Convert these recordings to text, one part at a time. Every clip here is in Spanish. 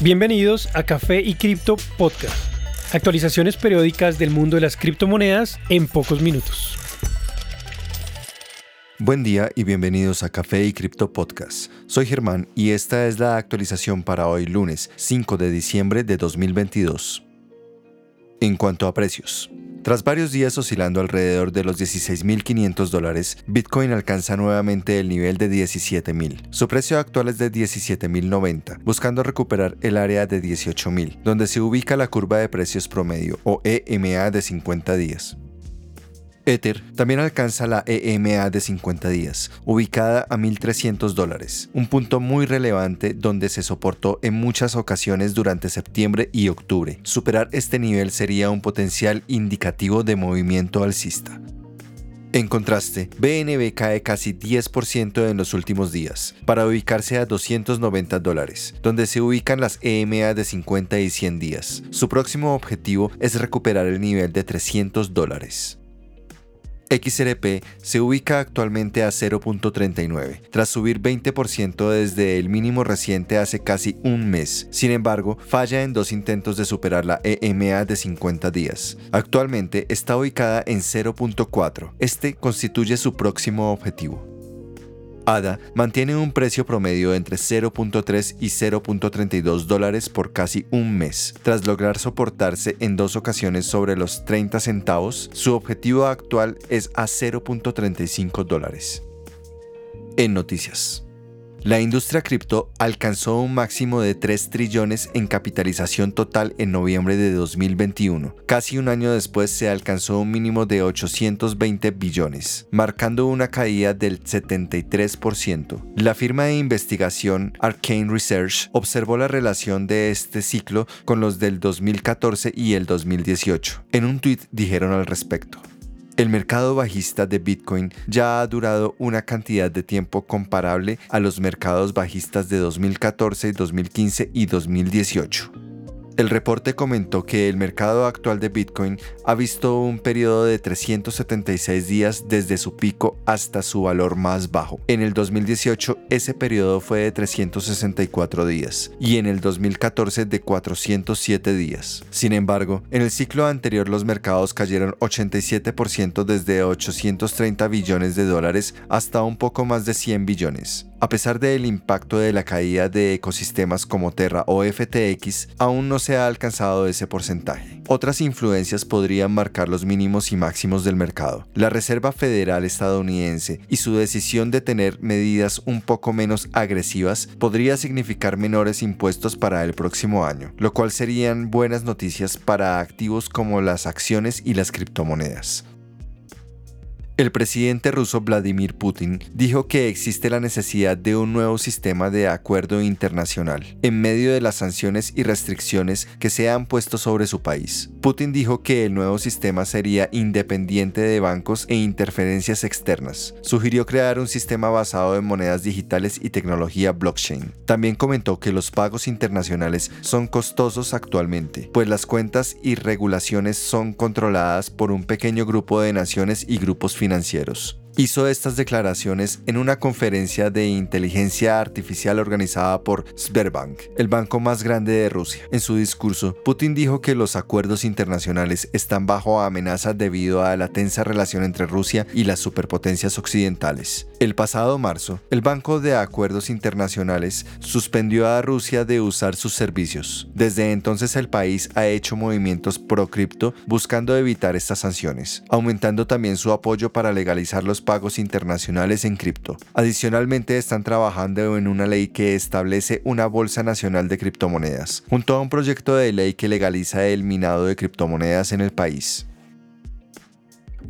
Bienvenidos a Café y Cripto Podcast. Actualizaciones periódicas del mundo de las criptomonedas en pocos minutos. Buen día y bienvenidos a Café y Cripto Podcast. Soy Germán y esta es la actualización para hoy lunes 5 de diciembre de 2022. En cuanto a precios, tras varios días oscilando alrededor de los 16.500 dólares, Bitcoin alcanza nuevamente el nivel de 17.000. Su precio actual es de 17.090, buscando recuperar el área de 18.000, donde se ubica la curva de precios promedio o EMA de 50 días. Ether también alcanza la EMA de 50 días, ubicada a 1.300 dólares, un punto muy relevante donde se soportó en muchas ocasiones durante septiembre y octubre. Superar este nivel sería un potencial indicativo de movimiento alcista. En contraste, BNB cae casi 10% en los últimos días, para ubicarse a 290 dólares, donde se ubican las EMA de 50 y 100 días. Su próximo objetivo es recuperar el nivel de 300 dólares. XRP se ubica actualmente a 0.39, tras subir 20% desde el mínimo reciente hace casi un mes. Sin embargo, falla en dos intentos de superar la EMA de 50 días. Actualmente está ubicada en 0.4. Este constituye su próximo objetivo. ADA mantiene un precio promedio entre 0.3 y 0.32 dólares por casi un mes. Tras lograr soportarse en dos ocasiones sobre los 30 centavos, su objetivo actual es a 0.35 dólares. En noticias. La industria cripto alcanzó un máximo de 3 trillones en capitalización total en noviembre de 2021. Casi un año después se alcanzó un mínimo de 820 billones, marcando una caída del 73%. La firma de investigación Arcane Research observó la relación de este ciclo con los del 2014 y el 2018. En un tuit dijeron al respecto. El mercado bajista de Bitcoin ya ha durado una cantidad de tiempo comparable a los mercados bajistas de 2014, 2015 y 2018. El reporte comentó que el mercado actual de Bitcoin ha visto un periodo de 376 días desde su pico hasta su valor más bajo. En el 2018 ese periodo fue de 364 días y en el 2014 de 407 días. Sin embargo, en el ciclo anterior los mercados cayeron 87% desde 830 billones de dólares hasta un poco más de 100 billones. A pesar del impacto de la caída de ecosistemas como Terra o FTX, aún no se ha alcanzado ese porcentaje. Otras influencias podrían marcar los mínimos y máximos del mercado. La Reserva Federal estadounidense y su decisión de tener medidas un poco menos agresivas podría significar menores impuestos para el próximo año, lo cual serían buenas noticias para activos como las acciones y las criptomonedas. El presidente ruso Vladimir Putin dijo que existe la necesidad de un nuevo sistema de acuerdo internacional en medio de las sanciones y restricciones que se han puesto sobre su país. Putin dijo que el nuevo sistema sería independiente de bancos e interferencias externas. Sugirió crear un sistema basado en monedas digitales y tecnología blockchain. También comentó que los pagos internacionales son costosos actualmente, pues las cuentas y regulaciones son controladas por un pequeño grupo de naciones y grupos financieros financieros hizo estas declaraciones en una conferencia de inteligencia artificial organizada por Sberbank, el banco más grande de Rusia. En su discurso, Putin dijo que los acuerdos internacionales están bajo amenaza debido a la tensa relación entre Rusia y las superpotencias occidentales. El pasado marzo, el Banco de Acuerdos Internacionales suspendió a Rusia de usar sus servicios. Desde entonces el país ha hecho movimientos pro cripto buscando evitar estas sanciones, aumentando también su apoyo para legalizar los pagos internacionales en cripto. Adicionalmente están trabajando en una ley que establece una bolsa nacional de criptomonedas, junto a un proyecto de ley que legaliza el minado de criptomonedas en el país.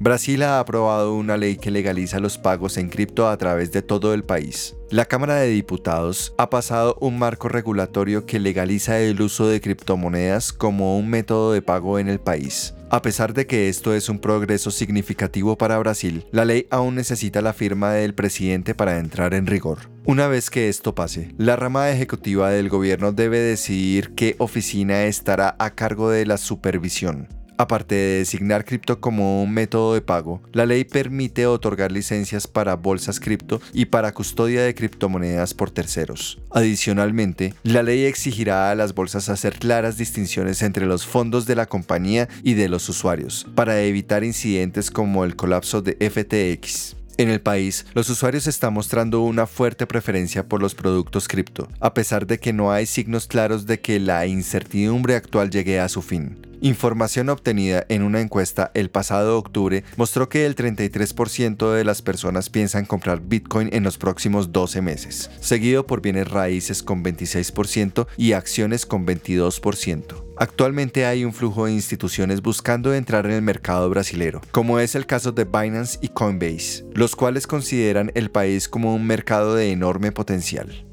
Brasil ha aprobado una ley que legaliza los pagos en cripto a través de todo el país. La Cámara de Diputados ha pasado un marco regulatorio que legaliza el uso de criptomonedas como un método de pago en el país. A pesar de que esto es un progreso significativo para Brasil, la ley aún necesita la firma del presidente para entrar en rigor. Una vez que esto pase, la rama ejecutiva del gobierno debe decidir qué oficina estará a cargo de la supervisión. Aparte de designar cripto como un método de pago, la ley permite otorgar licencias para bolsas cripto y para custodia de criptomonedas por terceros. Adicionalmente, la ley exigirá a las bolsas hacer claras distinciones entre los fondos de la compañía y de los usuarios, para evitar incidentes como el colapso de FTX. En el país, los usuarios están mostrando una fuerte preferencia por los productos cripto, a pesar de que no hay signos claros de que la incertidumbre actual llegue a su fin. Información obtenida en una encuesta el pasado octubre mostró que el 33% de las personas piensan comprar Bitcoin en los próximos 12 meses, seguido por bienes raíces con 26% y acciones con 22%. Actualmente hay un flujo de instituciones buscando entrar en el mercado brasilero, como es el caso de Binance y Coinbase, los cuales consideran el país como un mercado de enorme potencial.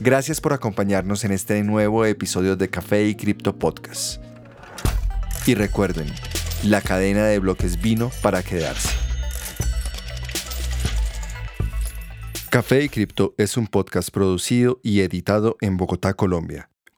Gracias por acompañarnos en este nuevo episodio de Café y Cripto Podcast. Y recuerden, la cadena de bloques vino para quedarse. Café y Cripto es un podcast producido y editado en Bogotá, Colombia